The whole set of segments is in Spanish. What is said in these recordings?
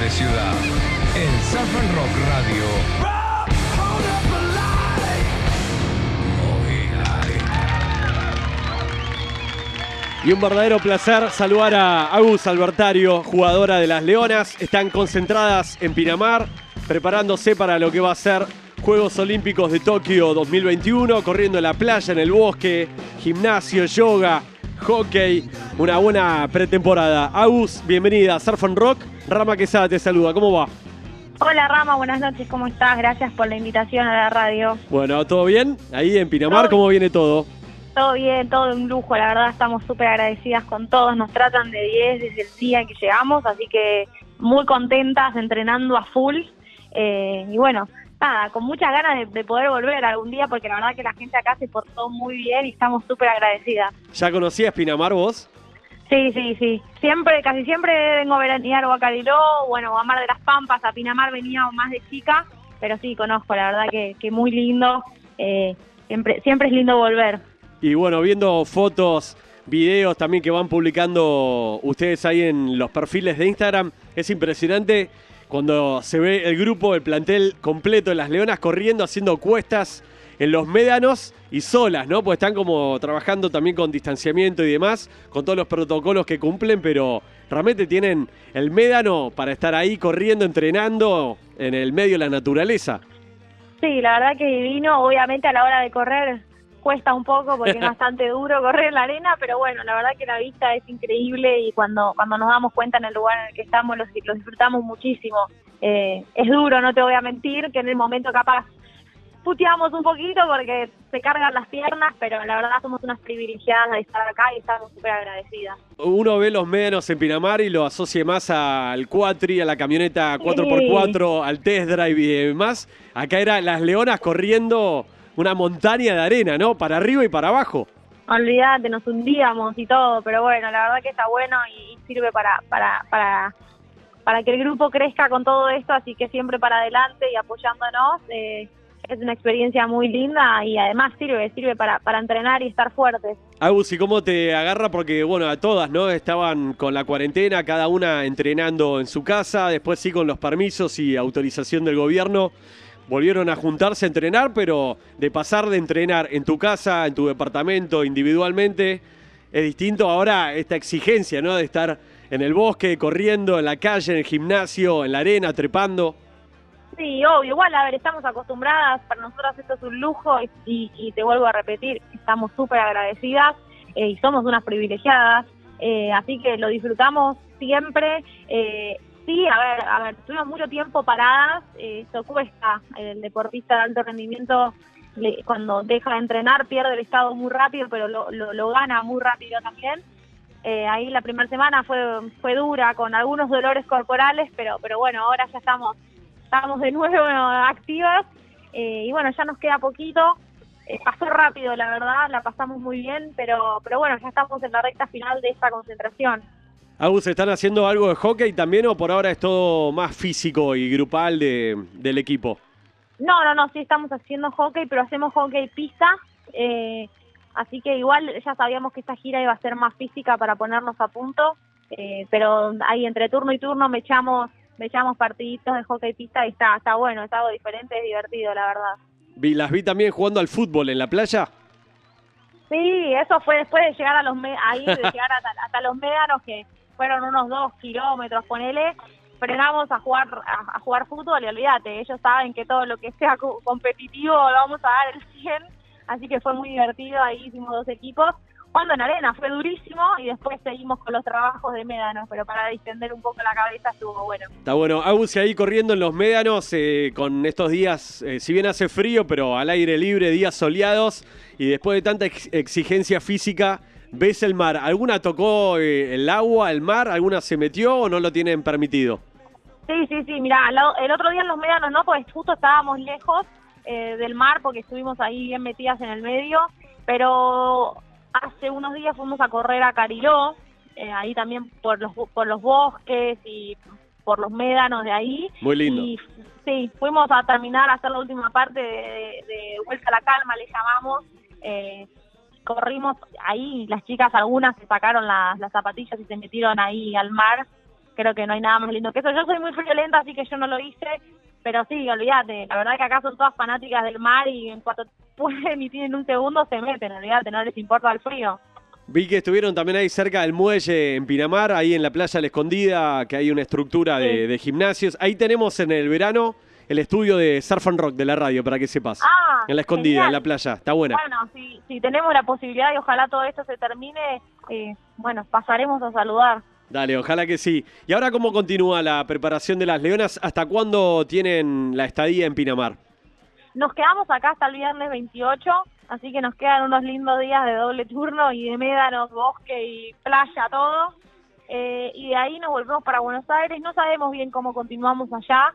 de ciudad. En and Rock Radio. Y un verdadero placer saludar a Agus Albertario, jugadora de las Leonas. Están concentradas en Pinamar, preparándose para lo que va a ser Juegos Olímpicos de Tokio 2021, corriendo en la playa, en el bosque, gimnasio, yoga, hockey. Una buena pretemporada. Agus, bienvenida a Surf and Rock. Rama Quesada te saluda, ¿cómo va? Hola Rama, buenas noches, ¿cómo estás? Gracias por la invitación a la radio. Bueno, ¿todo bien? Ahí en Pinamar, ¿cómo viene todo? Todo bien, todo un lujo, la verdad estamos súper agradecidas con todos, nos tratan de 10 desde el día en que llegamos, así que muy contentas, entrenando a full. Eh, y bueno, nada, con muchas ganas de, de, poder volver algún día, porque la verdad que la gente acá se portó muy bien y estamos súper agradecidas. ¿Ya conocías Pinamar vos? Sí, sí, sí. Siempre, casi siempre vengo a veranear o a Cariló, bueno, a Mar de las Pampas, a Pinamar venía más de chica, pero sí, conozco, la verdad que, que muy lindo. Eh, siempre, siempre es lindo volver. Y bueno, viendo fotos, videos también que van publicando ustedes ahí en los perfiles de Instagram, es impresionante cuando se ve el grupo, el plantel completo las Leonas corriendo, haciendo cuestas en los médanos y solas, ¿no? Pues están como trabajando también con distanciamiento y demás, con todos los protocolos que cumplen, pero realmente tienen el médano para estar ahí corriendo, entrenando en el medio de la naturaleza. Sí, la verdad que divino, obviamente a la hora de correr cuesta un poco porque es bastante duro correr en la arena, pero bueno, la verdad que la vista es increíble y cuando, cuando nos damos cuenta en el lugar en el que estamos, los, los disfrutamos muchísimo. Eh, es duro, no te voy a mentir, que en el momento capaz puteamos un poquito porque se cargan las piernas, pero la verdad somos unas privilegiadas de estar acá y estamos súper agradecidas. Uno ve los médanos en Pinamar y lo asocia más al Quatri, a la camioneta 4x4, sí. al test drive y demás. Acá era las leonas corriendo una montaña de arena, ¿no? Para arriba y para abajo. Olvídate, nos hundíamos y todo, pero bueno, la verdad que está bueno y sirve para, para, para, para que el grupo crezca con todo esto, así que siempre para adelante y apoyándonos. Eh, es una experiencia muy linda y además sirve, sirve para, para entrenar y estar fuertes. Agus, ¿y cómo te agarra? Porque, bueno, a todas, ¿no? Estaban con la cuarentena, cada una entrenando en su casa, después sí con los permisos y autorización del gobierno volvieron a juntarse a entrenar, pero de pasar de entrenar en tu casa, en tu departamento, individualmente, es distinto ahora esta exigencia, ¿no? De estar en el bosque, corriendo, en la calle, en el gimnasio, en la arena, trepando. Sí, obvio, igual, a ver, estamos acostumbradas, para nosotras esto es un lujo y, te vuelvo a repetir, estamos súper agradecidas eh, y somos unas privilegiadas, eh, así que lo disfrutamos siempre. Eh, sí, a ver, a ver, tuvimos mucho tiempo paradas, eh, eso cuesta. El deportista de alto rendimiento, cuando deja de entrenar, pierde el estado muy rápido, pero lo, gana muy rápido también. Eh, ahí la primera semana fue fue dura, con algunos dolores corporales, pero pero bueno, ahora ya estamos estamos de nuevo activas eh, y bueno, ya nos queda poquito. pasó rápido, la verdad, la pasamos muy bien, pero pero bueno, ya estamos en la recta final de esta concentración. Agus, ¿están haciendo algo de hockey también o por ahora es todo más físico y grupal de, del equipo? No, no, no, sí estamos haciendo hockey, pero hacemos hockey pista. Eh, así que igual ya sabíamos que esta gira iba a ser más física para ponernos a punto. Eh, pero ahí entre turno y turno me echamos, me echamos partiditos de hockey pista y está, está bueno, es algo diferente, es divertido, la verdad. Vi, ¿Las vi también jugando al fútbol en la playa? Sí, eso fue después de llegar a los ahí, de llegar hasta, hasta los médanos que fueron unos dos kilómetros, ponele, frenamos a jugar a, jugar fútbol y olvídate, ellos saben que todo lo que sea competitivo lo vamos a dar el 100, así que fue muy divertido, ahí hicimos dos equipos, jugando en arena, fue durísimo y después seguimos con los trabajos de médanos, pero para distender un poco la cabeza estuvo bueno. Está bueno, Agus ahí corriendo en los médanos eh, con estos días, eh, si bien hace frío, pero al aire libre, días soleados y después de tanta ex exigencia física, ¿Ves el mar? ¿Alguna tocó eh, el agua, el mar? ¿Alguna se metió o no lo tienen permitido? Sí, sí, sí. Mira, el otro día en los médanos no, pues justo estábamos lejos eh, del mar porque estuvimos ahí bien metidas en el medio. Pero hace unos días fuimos a correr a Cariló, eh, ahí también por los, por los bosques y por los médanos de ahí. Muy lindo. Y, sí, fuimos a terminar, a hacer la última parte de, de, de Vuelta a la Calma, le llamamos. Eh, corrimos ahí, las chicas algunas se sacaron las, las zapatillas y se metieron ahí al mar, creo que no hay nada más lindo que eso. Yo soy muy friolenta, así que yo no lo hice, pero sí, olvídate, la verdad que acá son todas fanáticas del mar y en cuanto pueden y tienen un segundo se meten, olvídate, no les importa el frío. Vi que estuvieron también ahí cerca del muelle en Pinamar, ahí en la playa La Escondida, que hay una estructura de, Sí. de gimnasios. Ahí tenemos en el verano el estudio de Surf and Rock de la radio, para que sepas. Ah, en la Escondida, genial. en la playa. Está buena. Bueno, si, si tenemos la posibilidad y ojalá todo esto se termine, eh, bueno, pasaremos a saludar. Dale, ojalá que sí. ¿Y ahora cómo continúa la preparación de las leonas? ¿Hasta cuándo tienen la estadía en Pinamar? Nos quedamos acá hasta el viernes 28, así que nos quedan unos lindos días de doble turno y de médanos, bosque y playa, todo. Eh, y de ahí nos volvemos para Buenos Aires. No sabemos bien cómo continuamos allá,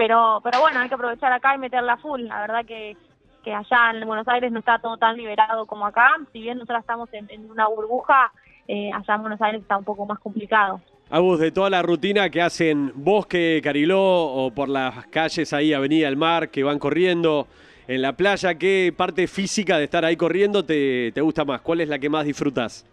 pero pero bueno, hay que aprovechar acá y meterla full. La verdad que, que allá en Buenos Aires no está todo tan liberado como acá. Si bien nosotros estamos en, una burbuja, eh, allá en Buenos Aires está un poco más complicado. Agus, de toda la rutina que hacen Bosque, Cariló o por las calles ahí, Avenida del Mar, que van corriendo en la playa, ¿qué parte física de estar ahí corriendo te, te gusta más? ¿Cuál es la que más disfrutas?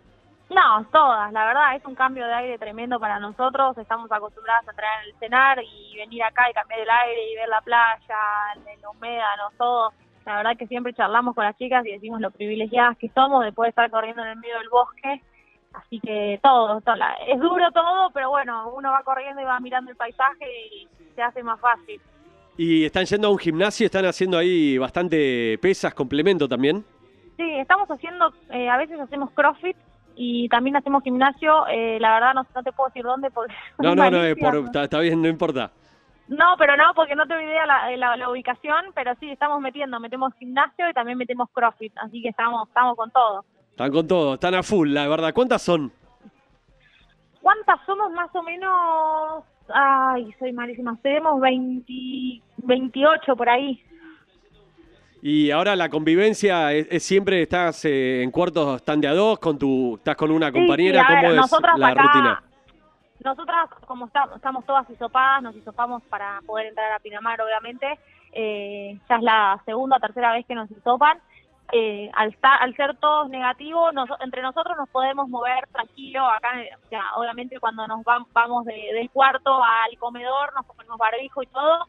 No, todas, la verdad, es un cambio de aire tremendo para nosotros. Estamos acostumbradas a entrar en el cenar y venir acá y cambiar el aire y ver la playa, el- los médanos, todo. La verdad que siempre charlamos con las chicas y decimos lo privilegiadas que somos después de estar corriendo en el medio del bosque. Así que todo, todo la- es duro todo, pero bueno, uno va corriendo y va mirando el paisaje y se hace más fácil. ¿Y están yendo a un gimnasio? ¿Están haciendo ahí bastante pesas, complemento también? Sí, estamos haciendo, eh, a veces hacemos CrossFit y también hacemos gimnasio. Eh, la verdad no, no te puedo decir dónde porque... No, no, no, malísima. por, está, está bien, no importa. No, pero no, porque no tengo idea la, la, la ubicación, pero sí, estamos metiendo, metemos gimnasio y también metemos CrossFit, así que estamos, estamos con todo. Están con todo, están a full, la verdad. ¿Cuántas son? ¿Cuántas somos más o menos? Ay, soy malísima, seremos 20, 28 por ahí. Y ahora la convivencia es, es siempre estás eh, en cuartos, están de a dos, con tu, estás con una compañera, sí, ver, ¿cómo es la acá- rutina? Nosotras, como está- estamos todas hisopadas, nos hisopamos para poder entrar a Pinamar, obviamente. Eh, ya es la segunda o tercera vez que nos hisopan. Eh, al, estar- al ser todos negativos, nos- entre nosotros nos podemos mover tranquilo. Acá, eh, o sea, obviamente, cuando nos vam- vamos de- del cuarto al comedor, nos ponemos barbijo y todo,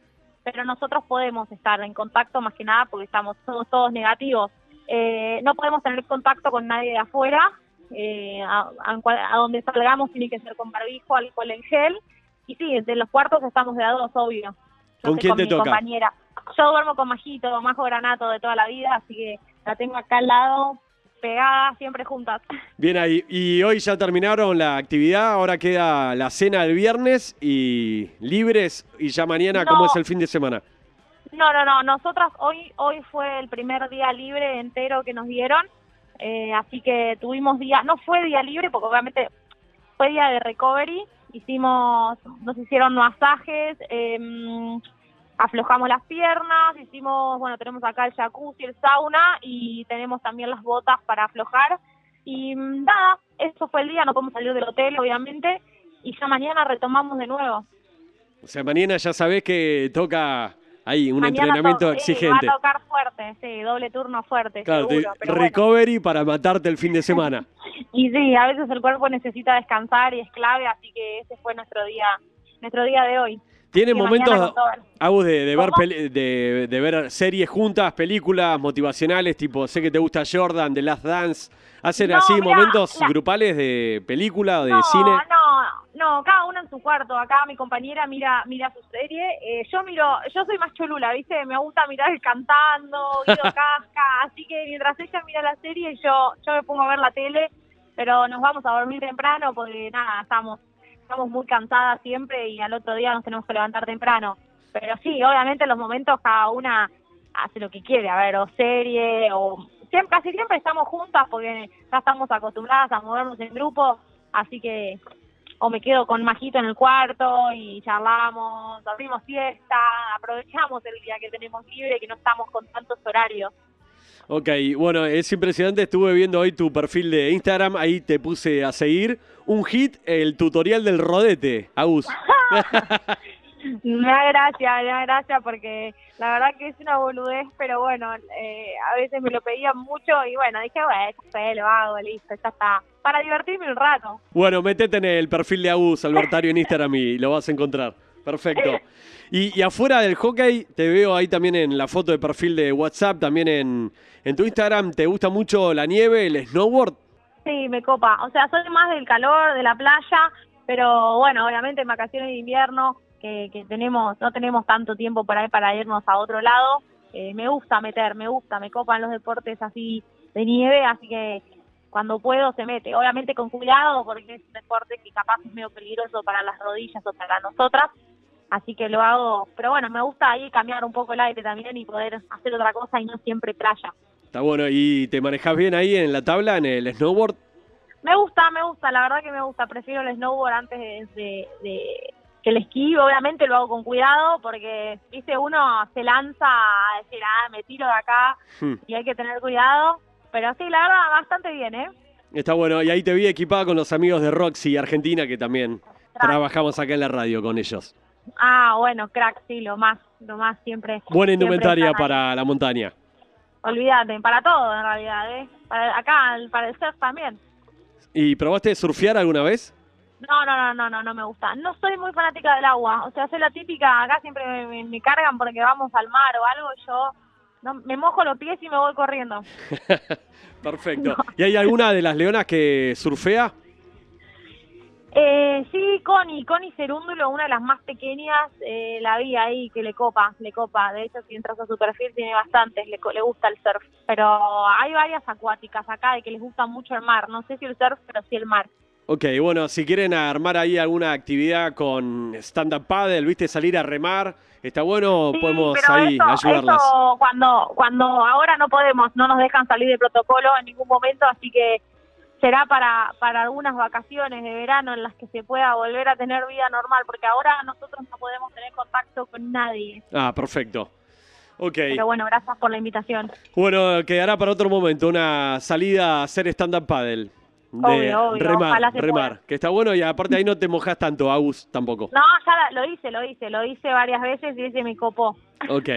pero nosotros podemos estar en contacto más que nada porque estamos todos, todos negativos. Eh, no podemos tener contacto con nadie de afuera. Eh, a, a a donde salgamos tiene que ser con barbijo, alcohol en gel. Y sí, de los cuartos estamos de a dos, obvio. Yo ¿Con quién te mi toca? compañera. Yo duermo con Majito, Majo Granato de toda la vida, así que la tengo acá al lado, pegada, siempre juntas. Bien ahí. Y hoy ya terminaron la actividad, ahora queda la cena del viernes y libres. Y ya mañana, No. ¿cómo es el fin de semana? No, no, no. Nosotras hoy hoy fue el primer día libre entero que nos dieron, eh, así que tuvimos día. No fue día libre porque obviamente fue día de recovery. Hicimos, nos hicieron masajes, em, aflojamos las piernas, hicimos, bueno, tenemos acá el jacuzzi, el sauna y tenemos también las botas para aflojar. Y mm, nada, eso fue el día. No podemos salir del hotel, obviamente, y ya mañana retomamos de nuevo. O sea, mañana ya sabés que toca ahí un Mañana entrenamiento to- eh, exigente. va a tocar fuerte, sí, doble turno fuerte, Claro, te- seguro. pero bueno. recovery para matarte el fin de semana. Y sí, a veces el cuerpo necesita descansar y es clave, así que ese fue nuestro día, nuestro día de hoy. ¿Tienen Y mañana momentos. Agus, de, de ver peli- de, de ver series juntas, películas motivacionales, tipo, sé que te gusta Jordan, The Last Dance? ¿Hacen No, así mirá, momentos la- grupales de película o de no, cine? no, no, cada uno en su cuarto. Acá mi compañera mira mira su serie. Eh, yo miro, yo soy más cholula, ¿viste? Me gusta mirar el cantando, Guido Casca, así que mientras ella mira la serie, yo yo me pongo a ver la tele, pero nos vamos a dormir temprano porque nada, estamos estamos muy cansadas siempre y al otro día nos tenemos que levantar temprano. Pero sí, obviamente en los momentos cada una hace lo que quiere, a ver, o serie, o siempre, casi siempre estamos juntas porque ya estamos acostumbradas a movernos en grupo, así que o me quedo con Majito en el cuarto y charlamos, dormimos siesta, aprovechamos el día que tenemos libre, que no estamos con tantos horarios. Ok, bueno, es impresionante. Estuve viendo hoy tu perfil de Instagram. Ahí te puse a seguir. Un hit, el tutorial del rodete, Agus. Me da gracia, me da gracia porque la verdad que es una boludez, pero bueno, eh, a veces me lo pedían mucho y bueno, dije, bueno, ya sé, lo hago, listo, ya está. Para divertirme un rato. Bueno, metete en el perfil de Agus Albertario en Instagram y lo vas a encontrar. Perfecto. Y, y afuera del hockey, te veo ahí también en la foto de perfil de WhatsApp, también en, en tu Instagram. ¿Te gusta mucho la nieve, el snowboard? Sí, me copa. O sea, soy más del calor, de la playa, pero bueno, obviamente en vacaciones de invierno, que, que tenemos no tenemos tanto tiempo por ahí para irnos a otro lado, eh, me gusta meter, me gusta, me copan los deportes así de nieve, así que cuando puedo se mete. Obviamente con cuidado, porque es un deporte que capaz es medio peligroso para las rodillas o para nosotras, así que lo hago, pero bueno, me gusta ahí cambiar un poco el aire también y poder hacer otra cosa y no siempre playa. Está bueno. ¿Y te manejas bien ahí en la tabla, en el snowboard? Me gusta, me gusta, la verdad que me gusta, prefiero el snowboard antes de, de- de- que el esquí, obviamente lo hago con cuidado porque, viste, uno se lanza a decir, ah, me tiro de acá Hmm. y hay que tener cuidado, pero sí, la verdad, bastante bien, ¿eh? Está bueno. Y ahí te vi equipada con los amigos de Roxy Argentina, que también trabajamos acá en la radio con ellos. Ah, bueno, crack, sí, lo más, lo más siempre. Buena indumentaria para la montaña. Olvídate, para todo en realidad, ¿eh? Para, acá, para el surf también. ¿Y probaste surfear alguna vez? No, no, no, no, no, no me gusta. No soy muy fanática del agua. O sea, soy la típica, acá siempre me, me- me cargan porque vamos al mar o algo, yo no, me mojo los pies y me voy corriendo. Perfecto. ¿Y hay alguna de las leonas que surfea? Eh, sí, Connie, Connie Cerúndulo, una de las más pequeñas, eh, la vi ahí que le copa, le copa. De hecho, si entras a su perfil tiene bastantes, le, le gusta el surf. Pero hay varias acuáticas acá de que les gusta mucho el mar. No sé si el surf, pero sí el mar. Ok, bueno, si quieren armar ahí alguna actividad con stand-up paddle, viste, salir a remar, está bueno, Sí, podemos pero ahí eso, ayudarlas. eso cuando, cuando ahora no podemos, no nos dejan salir de protocolo en ningún momento, así que será para, para algunas vacaciones de verano en las que se pueda volver a tener vida normal, porque ahora nosotros no podemos tener contacto con nadie. Ah, perfecto. Ok. Pero bueno, gracias por la invitación. Bueno, quedará para otro momento una salida a hacer stand-up paddle. De Obvio, obvio, remar, remar. pueda. Que está bueno y aparte ahí no te mojas tanto, Agus, tampoco. No, ya lo hice, lo hice, lo hice varias veces y ese me copó. Ok.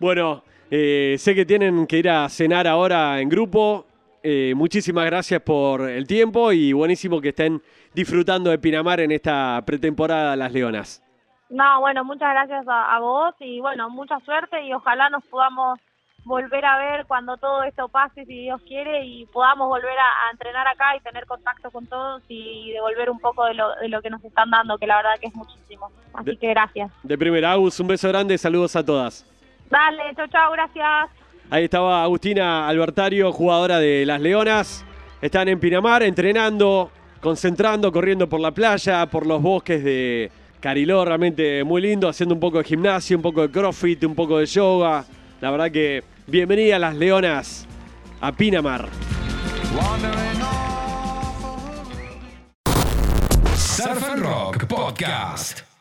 Bueno, eh, sé que tienen que ir a cenar ahora en grupo. Eh, muchísimas gracias por el tiempo y buenísimo que estén disfrutando de Pinamar en esta pretemporada de Las Leonas. No, bueno, muchas gracias a, a vos y bueno, mucha suerte y ojalá nos podamos volver a ver cuando todo esto pase, si Dios quiere, y podamos volver a, a entrenar acá y tener contacto con todos y devolver un poco de lo, de lo que nos están dando, que la verdad que es muchísimo. Así De- que gracias. De primera, Agus, un beso grande, saludos a todas. Dale, chau, chau, gracias. Ahí estaba Agustina Albertario, jugadora de Las Leonas. Están en Pinamar entrenando, concentrando, corriendo por la playa, por los bosques de Cariló, realmente muy lindo, haciendo un poco de gimnasio, un poco de crossfit, un poco de yoga. La verdad que bienvenida a Las Leonas a Pinamar. Surf Rock Podcast.